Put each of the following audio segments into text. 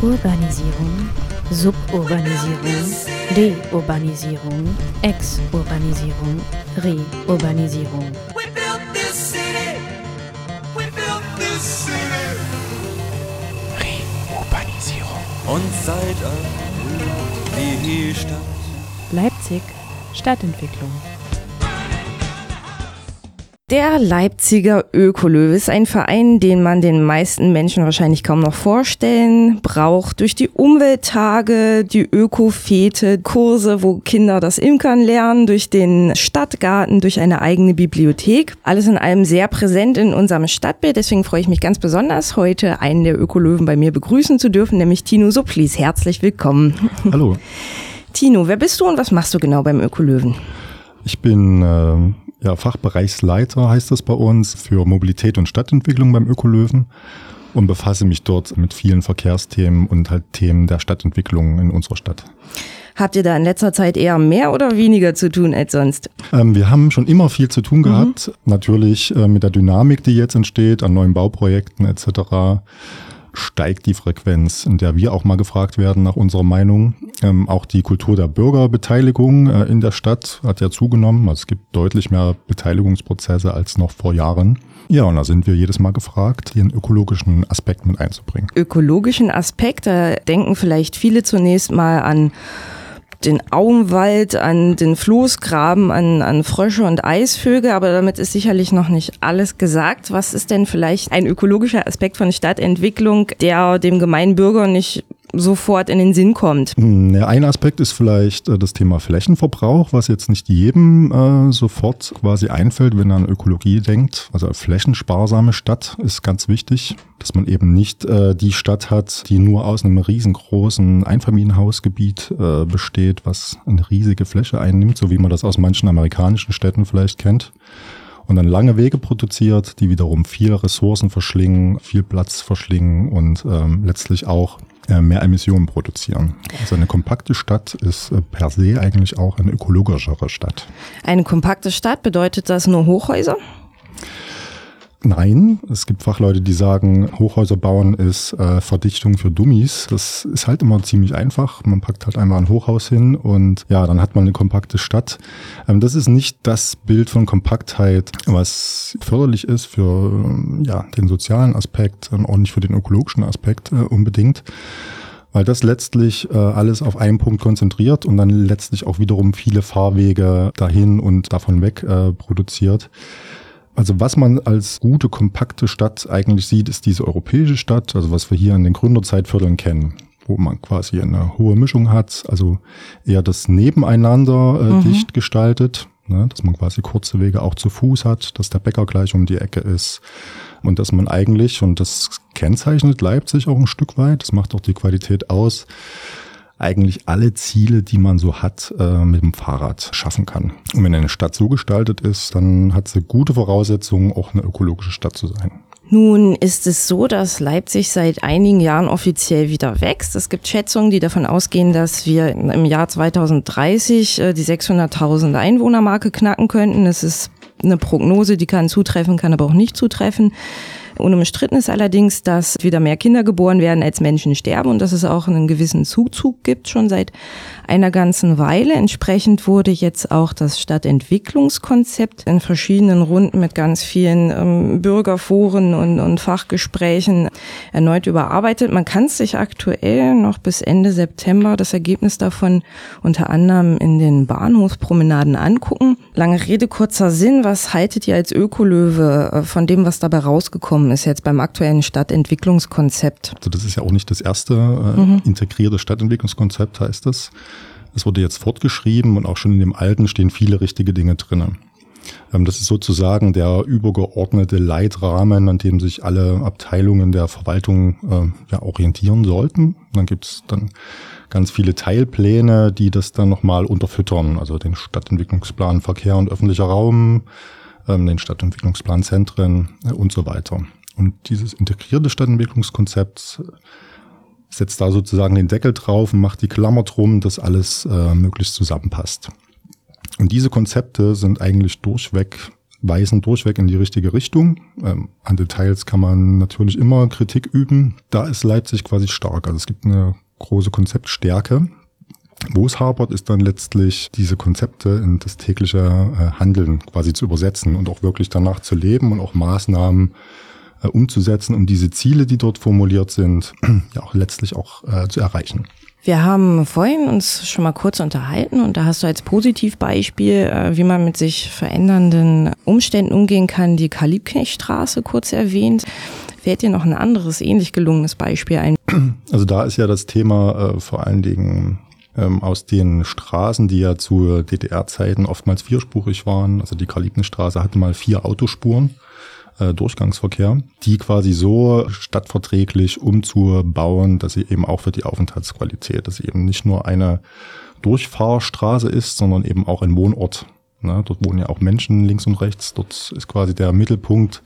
Urbanisierung, Suburbanisierung, Deurbanisierung, Exurbanisierung, Reurbanisierung. We built this city. We built this city. Reurbanisierung. Und seit die Stadt. Leipzig Stadtentwicklung. Der Leipziger Ökolöwe ist ein Verein, den man den meisten Menschen wahrscheinlich kaum noch vorstellen braucht. Durch die Umwelttage, die Ökofete, Kurse, wo Kinder das Imkern lernen, durch den Stadtgarten, durch eine eigene Bibliothek. Alles in allem sehr präsent in unserem Stadtbild. Deswegen freue ich mich ganz besonders, heute einen der Ökolöwen bei mir begrüßen zu dürfen, nämlich Tino Supplis. Herzlich willkommen. Hallo, Tino, wer bist du und was machst du genau beim Ökolöwen? ich bin äh, ja, Fachbereichsleiter, heißt das bei uns, für Mobilität und Stadtentwicklung beim Ökolöwen und befasse mich dort mit vielen Verkehrsthemen und halt Themen der Stadtentwicklung in unserer Stadt. Habt ihr da in letzter Zeit eher mehr oder weniger zu tun als sonst? Ähm, wir haben schon immer viel zu tun gehabt, natürlich äh, mit der Dynamik, die jetzt entsteht, an neuen Bauprojekten etc. steigt die Frequenz, in der wir auch mal gefragt werden nach unserer Meinung. Ähm, auch die Kultur der Bürgerbeteiligung äh, in der Stadt hat ja zugenommen. Also es gibt deutlich mehr Beteiligungsprozesse als noch vor Jahren. Ja, und da sind wir jedes Mal gefragt, einen ökologischen Aspekt mit einzubringen. ökologischen Aspekt, da denken vielleicht viele zunächst mal an den Augenwald, an den Floßgraben, an, an Frösche und Eisvögel, aber damit ist sicherlich noch nicht alles gesagt. Was ist denn vielleicht ein ökologischer Aspekt von Stadtentwicklung, der dem gemeinen Bürger nicht sofort in den Sinn kommt? Hm, ein Aspekt ist vielleicht äh, das Thema Flächenverbrauch, was jetzt nicht jedem äh, sofort quasi einfällt, wenn er an Ökologie denkt. Also flächensparsame Stadt ist ganz wichtig, dass man eben nicht äh, die Stadt hat, die nur aus einem riesengroßen Einfamilienhausgebiet äh, besteht, was eine riesige Fläche einnimmt, so wie man das aus manchen amerikanischen Städten vielleicht kennt. Und dann lange Wege produziert, die wiederum viel Ressourcen verschlingen, viel Platz verschlingen und ähm, letztlich auch äh, mehr Emissionen produzieren. Also eine kompakte Stadt ist äh, per se eigentlich auch eine ökologischere Stadt. Eine kompakte Stadt bedeutet das nur Hochhäuser? Nein, es gibt Fachleute, die sagen, Hochhäuser bauen ist äh, Verdichtung für Dummies. Das ist halt immer ziemlich einfach. Man packt halt einmal ein Hochhaus hin und ja, dann hat man eine kompakte Stadt. Ähm, das ist nicht das Bild von Kompaktheit, was förderlich ist für ähm, ja, den sozialen Aspekt und auch nicht für den ökologischen Aspekt äh, unbedingt. Weil das letztlich äh, alles auf einen Punkt konzentriert und dann letztlich auch wiederum viele Fahrwege dahin und davon weg äh, produziert. Also was man als gute, kompakte Stadt eigentlich sieht, ist diese europäische Stadt, also was wir hier in den Gründerzeitvierteln kennen, wo man quasi eine hohe Mischung hat, also eher das Nebeneinander äh, dicht gestaltet, ne, dass man quasi kurze Wege auch zu Fuß hat, dass der Bäcker gleich um die Ecke ist und dass man eigentlich, und das kennzeichnet Leipzig auch ein Stück weit, das macht auch die Qualität aus, eigentlich alle Ziele, die man so hat, äh, mit dem Fahrrad schaffen kann. Und wenn eine Stadt so gestaltet ist, dann hat sie gute Voraussetzungen, auch eine ökologische Stadt zu sein. Nun ist es so, dass Leipzig seit einigen Jahren offiziell wieder wächst. Es gibt Schätzungen, die davon ausgehen, dass wir im Jahr 2030 äh, die 600.000 Einwohnermarke knacken könnten. Das ist eine Prognose, die kann zutreffen, kann aber auch nicht zutreffen. Unumstritten ist allerdings, dass wieder mehr Kinder geboren werden, als Menschen sterben und dass es auch einen gewissen Zuzug gibt, schon seit einer ganzen Weile. Entsprechend wurde jetzt auch das Stadtentwicklungskonzept in verschiedenen Runden mit ganz vielen ähm, Bürgerforen und, und Fachgesprächen erneut überarbeitet. Man kann sich aktuell noch bis Ende September das Ergebnis davon unter anderem in den Bahnhofspromenaden angucken. Lange Rede, kurzer Sinn. Was haltet ihr als Ökolöwe äh, von dem, was dabei rausgekommen ist jetzt beim aktuellen Stadtentwicklungskonzept? Also das ist ja auch nicht das erste äh, integrierte Stadtentwicklungskonzept, heißt das. Es wurde jetzt fortgeschrieben und auch schon in dem alten stehen viele richtige Dinge drinnen. Ähm, das ist sozusagen der übergeordnete Leitrahmen, an dem sich alle Abteilungen der Verwaltung äh, ja, orientieren sollten. Dann gibt es dann ganz viele Teilpläne, die das dann nochmal unterfüttern. Also den Stadtentwicklungsplan Verkehr und öffentlicher Raum, ähm, den Stadtentwicklungsplan Zentren äh, und so weiter. Und dieses integrierte Stadtentwicklungskonzept setzt da sozusagen den Deckel drauf und macht die Klammer drum, dass alles äh, möglichst zusammenpasst. Und diese Konzepte sind eigentlich durchweg weisen durchweg in die richtige Richtung. Ähm, an Details kann man natürlich immer Kritik üben. Da ist Leipzig quasi stark. Also es gibt eine große Konzeptstärke. Wo es hapert, ist dann letztlich diese Konzepte in das tägliche äh, Handeln quasi zu übersetzen und auch wirklich danach zu leben und auch Maßnahmen äh, umzusetzen, um diese Ziele, die dort formuliert sind, ja auch letztlich auch äh, zu erreichen. Wir haben vorhin uns schon mal kurz unterhalten und da hast du als Positivbeispiel, äh, wie man mit sich verändernden Umständen umgehen kann, die Karl-Liebknecht-Straße kurz erwähnt. Fällt dir noch ein anderes ähnlich gelungenes Beispiel ein? Also da ist ja das Thema äh, vor allen Dingen ähm, aus den Straßen, die ja zu DDR-Zeiten oftmals vierspurig waren. Also die Karl-Liebknecht-Straße hatte mal vier Autospuren äh, Durchgangsverkehr, die quasi so stadtverträglich umzubauen, dass sie eben auch für die Aufenthaltsqualität, dass sie eben nicht nur eine Durchfahrstraße ist, sondern eben auch ein Wohnort. Ne? Dort wohnen ja auch Menschen links und rechts. Dort ist quasi der Mittelpunkt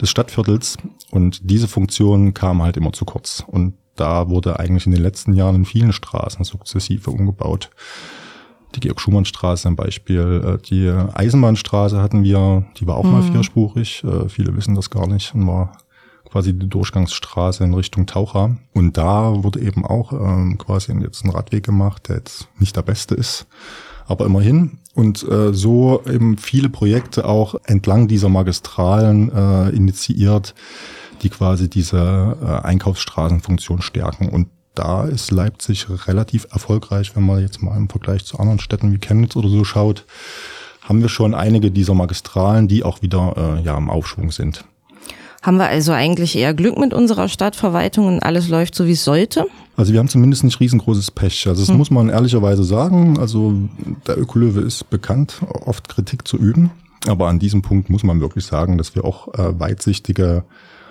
des Stadtviertels und diese Funktion kam halt immer zu kurz. Und da wurde eigentlich in den letzten Jahren in vielen Straßen sukzessive umgebaut die Georg-Schumann-Straße ein Beispiel. Äh, die Eisenbahnstraße hatten wir, die war auch mhm. mal vierspurig. Äh, viele wissen das gar nicht und war quasi die Durchgangsstraße in Richtung Taucher. Und da wurde eben auch ähm, quasi jetzt ein Radweg gemacht, der jetzt nicht der beste ist, aber immerhin. Und äh, so eben viele Projekte auch entlang dieser Magistralen äh, initiiert, die quasi diese äh, Einkaufsstraßenfunktion stärken. Und da ist Leipzig relativ erfolgreich, wenn man jetzt mal im Vergleich zu anderen Städten wie Chemnitz oder so schaut, haben wir schon einige dieser Magistralen, die auch wieder äh, ja im Aufschwung sind. Haben wir also eigentlich eher Glück mit unserer Stadtverwaltung und alles läuft so, wie es sollte? Also wir haben zumindest nicht riesengroßes Pech. Also das hm. muss man ehrlicherweise sagen. Also der Ökolöwe ist bekannt, oft Kritik zu üben. Aber an diesem Punkt muss man wirklich sagen, dass wir auch äh, weitsichtige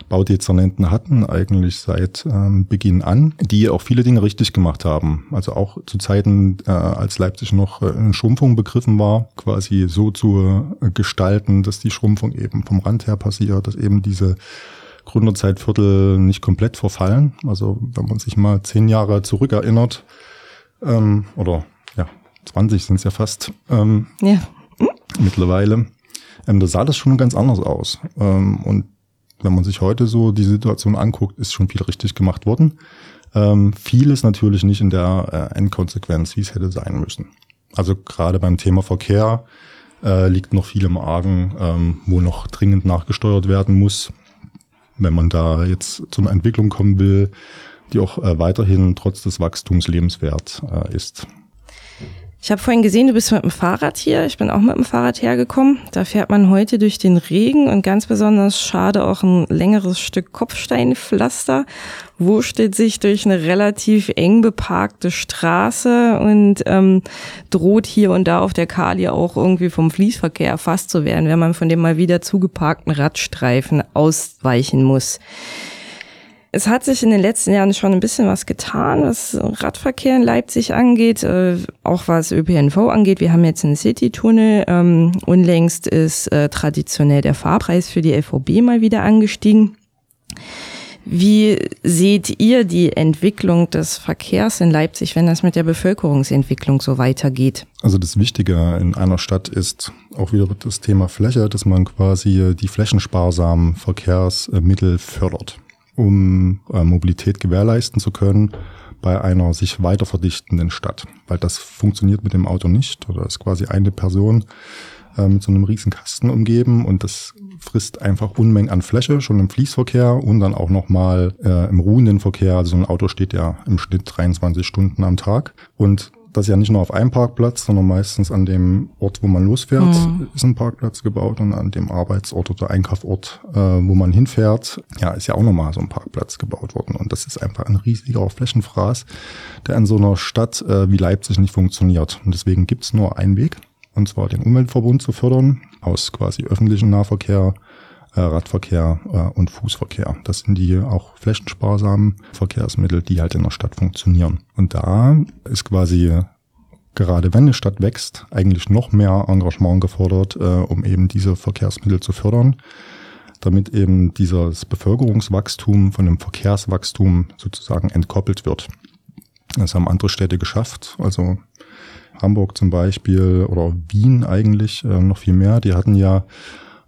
Baudezernenten hatten, eigentlich seit ähm, Beginn an, die auch viele Dinge richtig gemacht haben. Also auch zu Zeiten, äh, als Leipzig noch äh, in Schrumpfung begriffen war, quasi so zu äh, gestalten, dass die Schrumpfung eben vom Rand her passiert, dass eben diese Gründerzeitviertel nicht komplett verfallen. Also wenn man sich mal zehn Jahre zurückerinnert, ähm, oder ja, 20 sind es ja fast ähm, ja. mittlerweile, ähm, da sah das schon ganz anders aus. Ähm, und wenn man sich heute so die Situation anguckt, ist schon viel richtig gemacht worden. Ähm, vieles natürlich nicht in der äh, Endkonsequenz, wie es hätte sein müssen. Also gerade beim Thema Verkehr äh, liegt noch viel im Argen, ähm, wo noch dringend nachgesteuert werden muss, wenn man da jetzt zu einer Entwicklung kommen will, die auch äh, weiterhin trotz des Wachstums lebenswert äh, ist. Ich habe vorhin gesehen, du bist mit dem Fahrrad hier. Ich bin auch mit dem Fahrrad hergekommen. Da fährt man heute durch den Regen und ganz besonders schade auch ein längeres Stück Kopfsteinpflaster, wurschtelt sich durch eine relativ eng beparkte Straße und ähm, droht hier und da auf der Kali auch irgendwie vom Fließverkehr erfasst zu werden, wenn man von dem mal wieder zugeparkten Radstreifen ausweichen muss. Es hat sich in den letzten Jahren schon ein bisschen was getan, was Radverkehr in Leipzig angeht, äh, auch was ÖPNV angeht. Wir haben jetzt einen City-Tunnel. Ähm, unlängst ist äh, traditionell der Fahrpreis für die LVB mal wieder angestiegen. Wie seht ihr die Entwicklung des Verkehrs in Leipzig, wenn das mit der Bevölkerungsentwicklung so weitergeht? Also das Wichtige in einer Stadt ist auch wieder das Thema Fläche, dass man quasi die flächensparsamen Verkehrsmittel fördert um äh, Mobilität gewährleisten zu können bei einer sich weiter verdichtenden Stadt. Weil das funktioniert mit dem Auto nicht oder ist quasi eine Person äh, mit so einem riesen Kasten umgeben und das frisst einfach Unmengen an Fläche, schon im Fließverkehr und dann auch nochmal äh, im ruhenden Verkehr. Also ein Auto steht ja im Schnitt 23 Stunden am Tag und das ist ja nicht nur auf einem Parkplatz, sondern meistens an dem Ort, wo man losfährt, mhm. ist ein Parkplatz gebaut und an dem Arbeitsort oder Einkaufort, äh, wo man hinfährt, ja, ist ja auch nochmal so ein Parkplatz gebaut worden. Und das ist einfach ein riesiger Flächenfraß, der in so einer Stadt äh, wie Leipzig nicht funktioniert. Und deswegen gibt's nur einen Weg, und zwar den Umweltverbund zu fördern, aus quasi öffentlichen Nahverkehr Radverkehr äh, und Fußverkehr. Das sind die auch flächensparsamen Verkehrsmittel, die halt in der Stadt funktionieren. Und da ist quasi gerade wenn eine Stadt wächst, eigentlich noch mehr Engagement gefordert, äh, um eben diese Verkehrsmittel zu fördern, damit eben dieses Bevölkerungswachstum von dem Verkehrswachstum sozusagen entkoppelt wird. Das haben andere Städte geschafft. Also Hamburg zum Beispiel oder Wien eigentlich äh, noch viel mehr. Die hatten ja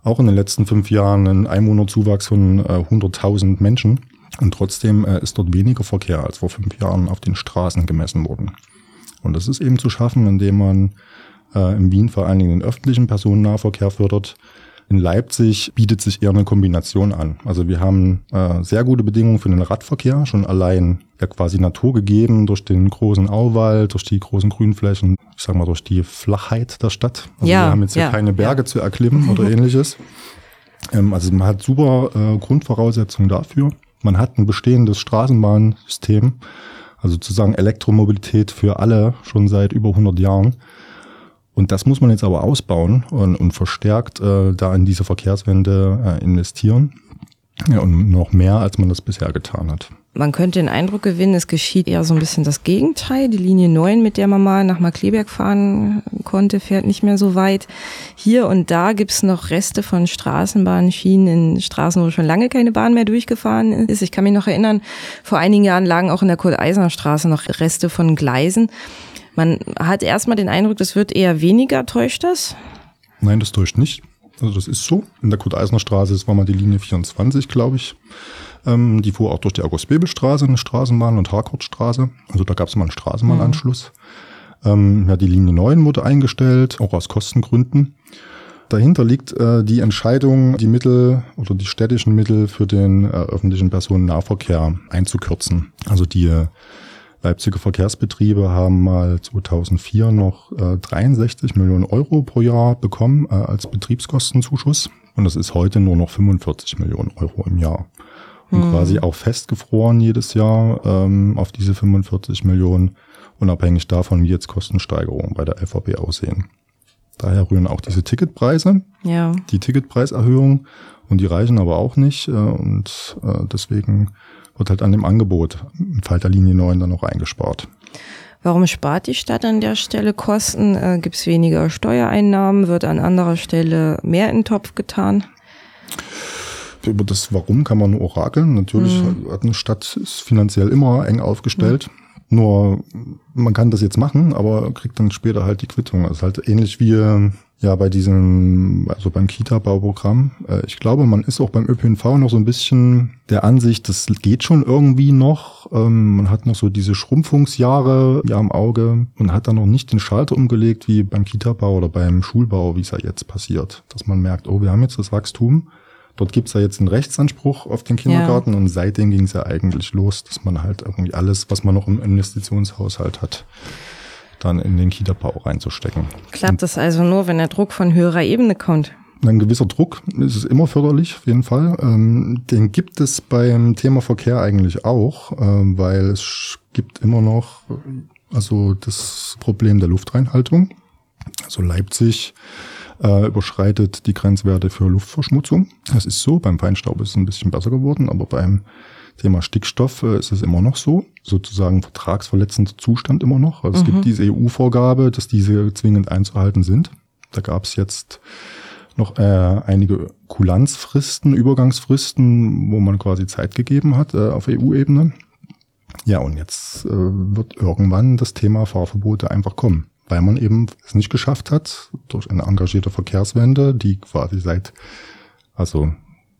auch in den letzten fünf Jahren einen Einwohnerzuwachs von äh, 100.000 Menschen. Und trotzdem äh, ist dort weniger Verkehr als vor fünf Jahren auf den Straßen gemessen worden. Und das ist eben zu schaffen, indem man äh, in Wien vor allen Dingen den öffentlichen Personennahverkehr fördert. In Leipzig bietet sich eher eine Kombination an. Also wir haben äh, sehr gute Bedingungen für den Radverkehr, schon allein ja quasi naturgegeben durch den großen Auwald, durch die großen Grünflächen, ich sag mal durch die Flachheit der Stadt. Also Ja, wir haben jetzt ja, hier keine Berge ja. zu erklimmen oder ähnliches. Ähm, also man hat super äh, Grundvoraussetzungen dafür. Man hat ein bestehendes Straßenbahnsystem, also sozusagen Elektromobilität für alle schon seit über 100 Jahren. Und das muss man jetzt aber ausbauen und, und verstärkt äh, da in diese Verkehrswende äh, investieren. Ja, und noch mehr, als man das bisher getan hat. Man könnte den Eindruck gewinnen, es geschieht eher so ein bisschen das Gegenteil. Die Linie 9, mit der man mal nach Markleberg fahren konnte, fährt nicht mehr so weit. Hier und da gibt's noch Reste von Straßenbahnen, Schienen in Straßen, wo schon lange keine Bahn mehr durchgefahren ist. Ich kann mich noch erinnern, vor einigen Jahren lagen auch in der Kurt-Eisner-Straße noch Reste von Gleisen. Man hat erstmal den Eindruck, das wird eher weniger. Täuscht das? Nein, das täuscht nicht. Also das ist so. In der Kurt-Eisner-Straße, das war mal die Linie 24, glaube ich. Ähm, die fuhr auch durch die August-Bebel-Straße, eine Straßenbahn und Harcourtstraße. Also da gab es mal einen Straßenbahnanschluss. Ähm, ja, die Linie 9 wurde eingestellt, auch aus Kostengründen. Dahinter liegt äh, die Entscheidung, die Mittel oder die städtischen Mittel für den äh, öffentlichen Personennahverkehr einzukürzen. Also die äh, Leipziger Verkehrsbetriebe haben mal 2004 noch äh, 63 Millionen Euro pro Jahr bekommen äh, als Betriebskostenzuschuss. Und das ist heute nur noch 45 Millionen Euro im Jahr. Und quasi auch festgefroren jedes Jahr ähm, auf diese 45 Millionen, unabhängig davon, wie jetzt Kostensteigerungen bei der LVB aussehen. Daher rühren auch diese Ticketpreise, Ja. die Ticketpreiserhöhung und die reichen aber auch nicht äh, und äh, deswegen wird halt an dem Angebot im Fall der Linie 9 dann noch eingespart. Warum spart die Stadt an der Stelle Kosten? Äh, Gibt es weniger Steuereinnahmen? Wird an anderer Stelle mehr in den Topf getan? Über das Warum kann man nur orakeln. Natürlich hat eine Stadt ist finanziell immer eng aufgestellt. Nur man kann das jetzt machen, aber kriegt dann später halt die Quittung. Das ist halt ähnlich wie ja bei diesem, also beim Kita-Bauprogramm. Äh, Ich glaube, man ist auch beim ÖPNV noch so ein bisschen der Ansicht, das geht schon irgendwie noch. Ähm, Man hat noch so diese Schrumpfungsjahre ja im Auge und hat dann noch nicht den Schalter umgelegt wie beim Kita-Bau oder beim Schulbau, wie es ja jetzt passiert. Dass man merkt, oh, wir haben jetzt das Wachstum. Dort gibt's ja jetzt einen Rechtsanspruch auf den Kindergarten und seitdem ging's ja eigentlich los, dass man halt irgendwie alles, was man noch im Investitionshaushalt hat, dann in den Kita-Bau reinzustecken. Klappt das also nur, wenn der Druck von höherer Ebene kommt? Ein gewisser Druck ist es immer förderlich, auf jeden Fall. Ähm, den gibt es beim Thema Verkehr eigentlich auch, ähm, weil es gibt immer noch also das Problem der Luftreinhaltung. Also Leipzig äh, überschreitet die Grenzwerte für Luftverschmutzung. Das ist so, beim Feinstaub ist es ein bisschen besser geworden, aber beim Thema Stickstoff äh, ist es immer noch so, sozusagen vertragsverletzender Zustand immer noch. Also es gibt diese EU-Vorgabe, dass diese zwingend einzuhalten sind. Da gab es jetzt noch äh, einige Kulanzfristen, Übergangsfristen, wo man quasi Zeit gegeben hat äh, auf EU-Ebene. Ja, und jetzt äh, wird irgendwann das Thema Fahrverbote einfach kommen, weil man eben es nicht geschafft hat, durch eine engagierte Verkehrswende, die quasi seit, also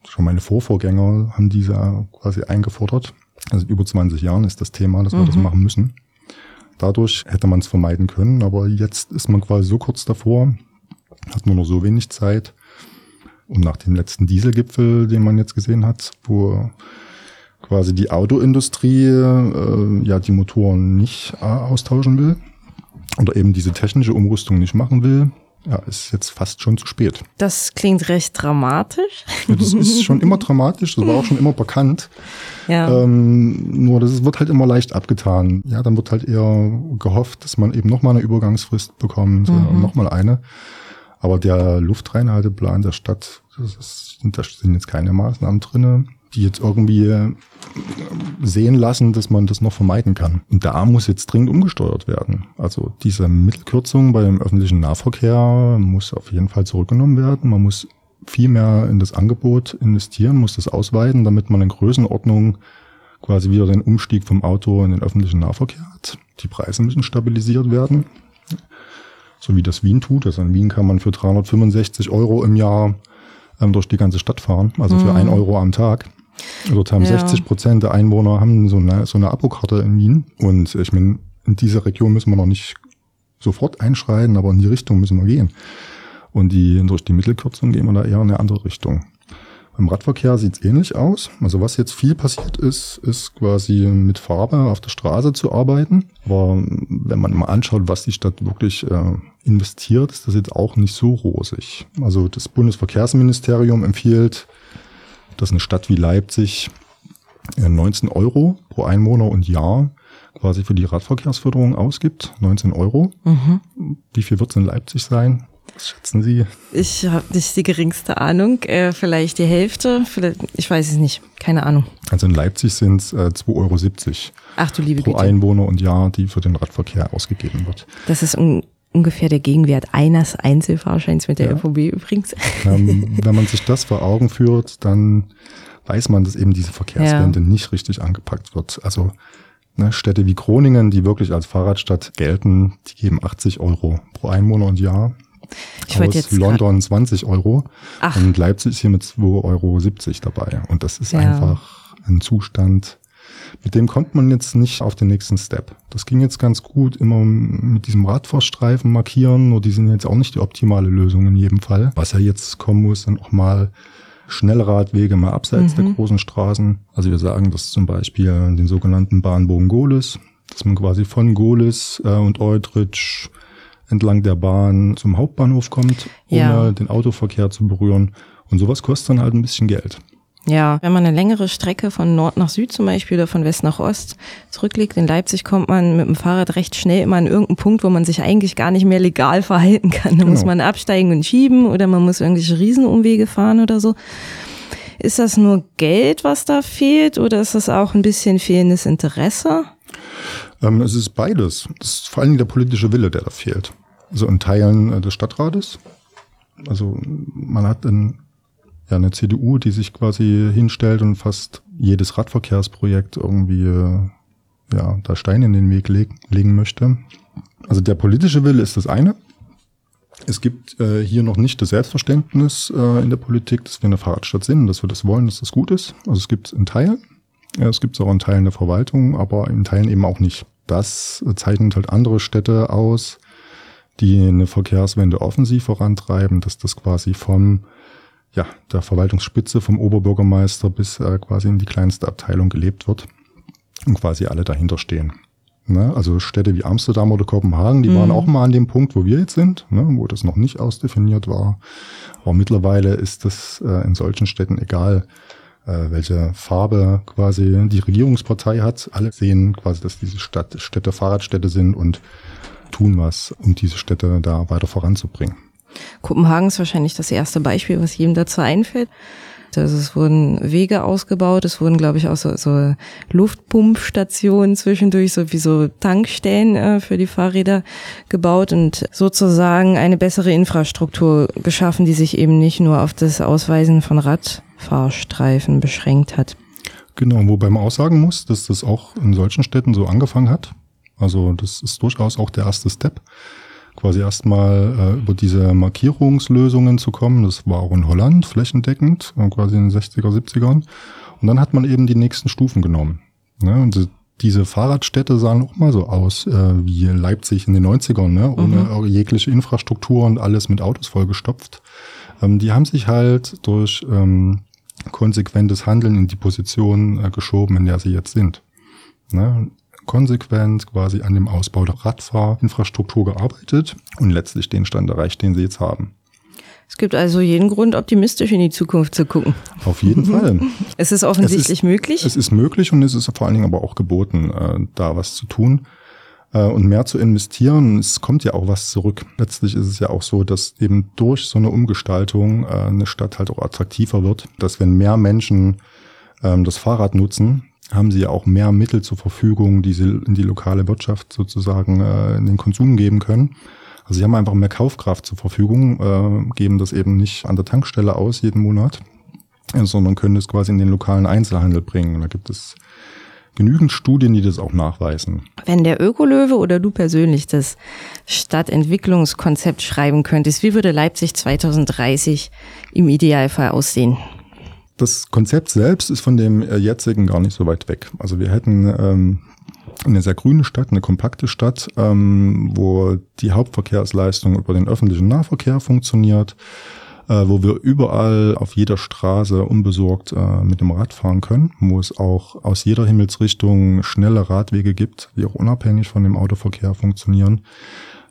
schon meine Vorvorgänger haben diese quasi eingefordert. Also über 20 Jahren ist das Thema, dass wir das machen müssen. Dadurch hätte man es vermeiden können, aber jetzt ist man quasi so kurz davor, hat man nur so wenig Zeit. Und nach dem letzten Dieselgipfel, den man jetzt gesehen hat, wo quasi die Autoindustrie äh, ja die Motoren nicht äh, austauschen will oder eben diese technische Umrüstung nicht machen will, ja, ist jetzt fast schon zu spät. Das klingt recht dramatisch. Ja, das ist schon immer dramatisch, das war auch schon immer bekannt. Ja. Ähm, nur das wird halt immer leicht abgetan. Ja, dann wird halt eher gehofft, dass man eben nochmal eine Übergangsfrist bekommt mhm. und nochmal eine. Aber der Luftreinhalteplan der Stadt, das ist, da sind jetzt keine Maßnahmen drinne, die jetzt irgendwie äh, sehen lassen, dass man das noch vermeiden kann. Und da muss jetzt dringend umgesteuert werden. Also diese Mittelkürzung beim öffentlichen Nahverkehr muss auf jeden Fall zurückgenommen werden. Man muss viel mehr in das Angebot investieren, muss das ausweiten, damit man in Größenordnung quasi wieder den Umstieg vom Auto in den öffentlichen Nahverkehr hat. Die Preise müssen stabilisiert werden. So wie das Wien tut. Also in Wien kann man für 365 Euro im Jahr ähm, durch die ganze Stadt fahren, also für ein Euro am Tag. Dort haben Ja. 60 Prozent der Einwohner haben so eine, so eine Abokarte in Wien. Und ich meine, in dieser Region müssen wir noch nicht sofort einschreiten, aber in die Richtung müssen wir gehen. Und die, durch die Mittelkürzung gehen wir da eher in eine andere Richtung. Beim Radverkehr sieht es ähnlich aus. Also was jetzt viel passiert ist, ist quasi mit Farbe auf der Straße zu arbeiten. Aber wenn man mal anschaut, was die Stadt wirklich äh, investiert, ist das jetzt auch nicht so rosig. Also das Bundesverkehrsministerium empfiehlt, dass eine Stadt wie Leipzig äh, 19 Euro pro Einwohner und Jahr quasi für die Radverkehrsförderung ausgibt. 19 Euro. Wie viel wird es in Leipzig sein? Was schätzen Sie? Ich habe nicht die geringste Ahnung. Äh, vielleicht die Hälfte, vielleicht, ich weiß es nicht. Keine Ahnung. Also in Leipzig sind es äh, 2,70 Euro Ach du liebe pro Güte. Einwohner und Jahr, die für den Radverkehr ausgegeben wird. Das ist un ungefähr der Gegenwert eines Einzelfahrscheins mit der Ja. ÖVB übrigens. Ähm, wenn man sich das vor Augen führt, dann weiß man, dass eben diese Verkehrswende nicht richtig angepackt wird. Also ne, Städte wie Groningen, die wirklich als Fahrradstadt gelten, die geben 80 Euro pro Einwohner und Jahr. Ich Aus jetzt London 20 Euro Ach. und Leipzig ist hier mit 2,70 Euro dabei. Und das ist Ja. einfach ein Zustand, mit dem kommt man jetzt nicht auf den nächsten Step. Das ging jetzt ganz gut, immer mit diesem Radfahrstreifen markieren, nur die sind jetzt auch nicht die optimale Lösung in jedem Fall. Was ja jetzt kommen muss, sind auch mal Schnellradwege mal abseits der großen Straßen. Also wir sagen das zum Beispiel den sogenannten Bahnbogen Gohlis, dass man quasi von Gohlis äh, und Eutrich entlang der Bahn zum Hauptbahnhof kommt, ohne Ja. den Autoverkehr zu berühren. Und sowas kostet dann halt ein bisschen Geld. Ja, wenn man eine längere Strecke von Nord nach Süd zum Beispiel oder von West nach Ost zurücklegt, in Leipzig kommt man mit dem Fahrrad recht schnell immer an irgendeinen Punkt, wo man sich eigentlich gar nicht mehr legal verhalten kann. Da Genau. muss man absteigen und schieben oder man muss irgendwelche Riesenumwege fahren oder so. Ist das nur Geld, was da fehlt oder ist das auch ein bisschen fehlendes Interesse? Ähm, es ist beides. Das ist vor allem der politische Wille, der da fehlt. Also in Teilen äh, des Stadtrates. Also man hat ein, ja, eine CDU, die sich quasi hinstellt und fast jedes Radverkehrsprojekt irgendwie äh, ja, da Steine in den Weg leg legen möchte. Also der politische Wille ist das eine. Es gibt äh, hier noch nicht das Selbstverständnis äh, in der Politik, dass wir eine Fahrradstadt sind, dass wir das wollen, dass das gut ist. Also es gibt es in Teilen. Ja, es gibt es auch in Teilen der Verwaltung, aber in Teilen eben auch nicht. Das zeichnet halt andere Städte aus, die eine Verkehrswende offensiv vorantreiben, dass das quasi vom ja, der Verwaltungsspitze, vom Oberbürgermeister bis äh, quasi in die kleinste Abteilung gelebt wird und quasi alle dahinter stehen. Ne? Also Städte wie Amsterdam oder Kopenhagen, die waren auch mal an dem Punkt, wo wir jetzt sind, ne? wo das noch nicht ausdefiniert war. Aber mittlerweile ist das äh, in solchen Städten egal, äh, welche Farbe quasi die Regierungspartei hat. Alle sehen quasi, dass diese Stadt, Städte Fahrradstädte sind und tun was, um diese Städte da weiter voranzubringen. Kopenhagen ist wahrscheinlich das erste Beispiel, was jedem dazu einfällt. Also es wurden Wege ausgebaut, es wurden, glaube ich, auch so, so Luftpumpstationen zwischendurch, so wie so Tankstellen äh, für die Fahrräder gebaut und sozusagen eine bessere Infrastruktur geschaffen, die sich eben nicht nur auf das Ausweisen von Radfahrstreifen beschränkt hat. Genau, wobei man auch sagen muss, dass das auch in solchen Städten so angefangen hat. Also das ist durchaus auch der erste Step, quasi erstmal äh, über diese Markierungslösungen zu kommen. Das war auch in Holland flächendeckend, äh, quasi in den 60er, 70ern. Und dann hat man eben die nächsten Stufen genommen. Ne? Und die- diese Fahrradstädte sahen auch mal so aus äh, wie Leipzig in den 90ern, ne? ohne jegliche Infrastruktur und alles mit Autos vollgestopft. Ähm, die haben sich halt durch ähm, konsequentes Handeln in die Position äh, geschoben, in der sie jetzt sind. Ne? Konsequent quasi an dem Ausbau der Radfahrinfrastruktur gearbeitet und letztlich den Stand erreicht, den sie jetzt haben. Es gibt also jeden Grund, optimistisch in die Zukunft zu gucken. Auf jeden Fall. Es ist offensichtlich möglich. Es ist möglich und es ist vor allen Dingen aber auch geboten, äh, da was zu tun äh, und mehr zu investieren. Es kommt ja auch was zurück. Letztlich ist es ja auch so, dass eben durch so eine Umgestaltung äh, eine Stadt halt auch attraktiver wird, dass wenn mehr Menschen ähm, das Fahrrad nutzen, haben sie ja auch mehr Mittel zur Verfügung, die sie in die lokale Wirtschaft sozusagen äh, in den Konsum geben können. Also sie haben einfach mehr Kaufkraft zur Verfügung, äh, geben das eben nicht an der Tankstelle aus jeden Monat, sondern können es quasi in den lokalen Einzelhandel bringen. Da gibt es genügend Studien, die das auch nachweisen. Wenn der Ökolöwe oder du persönlich das Stadtentwicklungskonzept schreiben könntest, wie würde Leipzig 2030 im Idealfall aussehen? Das Konzept selbst ist von dem äh, jetzigen gar nicht so weit weg. Also wir hätten ähm, eine sehr grüne Stadt, eine kompakte Stadt, ähm, wo die Hauptverkehrsleistung über den öffentlichen Nahverkehr funktioniert, äh, wo wir überall auf jeder Straße unbesorgt äh, mit dem Rad fahren können, wo es auch aus jeder Himmelsrichtung schnelle Radwege gibt, die auch unabhängig von dem Autoverkehr funktionieren.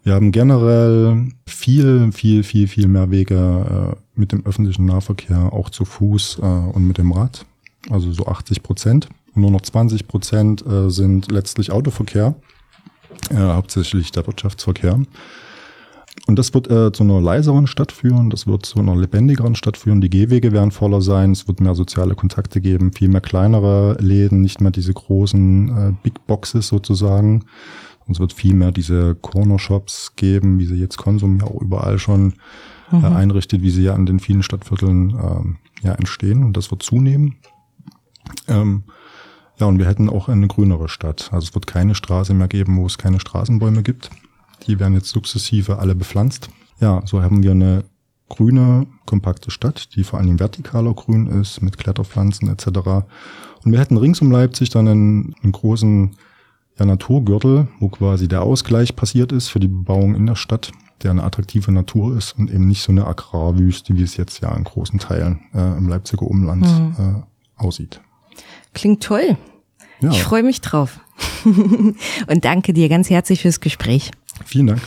Wir haben generell viel, viel, viel, viel mehr Wege äh, mit dem öffentlichen Nahverkehr, auch zu Fuß äh, und mit dem Rad. Also so 80 Prozent. Nur noch 20 Prozent äh, sind letztlich Autoverkehr, äh, hauptsächlich der Wirtschaftsverkehr. Und das wird äh, zu einer leiseren Stadt führen, das wird zu einer lebendigeren Stadt führen. Die Gehwege werden voller sein, es wird mehr soziale Kontakte geben, viel mehr kleinere Läden, nicht mehr diese großen äh, Big Boxes sozusagen. Und es wird viel mehr diese Corner-Shops geben, wie sie jetzt Konsum ja auch überall schon äh, einrichtet, wie sie ja an den vielen Stadtvierteln ähm, ja entstehen. Und das wird zunehmen. Ähm, ja, und wir hätten auch eine grünere Stadt. Also es wird keine Straße mehr geben, wo es keine Straßenbäume gibt. Die werden jetzt sukzessive alle bepflanzt. Ja, so haben wir eine grüne, kompakte Stadt, die vor allem vertikaler grün ist, mit Kletterpflanzen etc. Und wir hätten rings um Leipzig dann einen, einen großen ja, Naturgürtel, wo quasi der Ausgleich passiert ist für die Bebauung in der Stadt, der eine attraktive Natur ist und eben nicht so eine Agrarwüste, wie es jetzt ja in großen Teilen äh, im Leipziger Umland äh, aussieht. Klingt toll. Ja, Ich freue mich drauf. Und danke dir ganz herzlich fürs Gespräch. vielen Dank.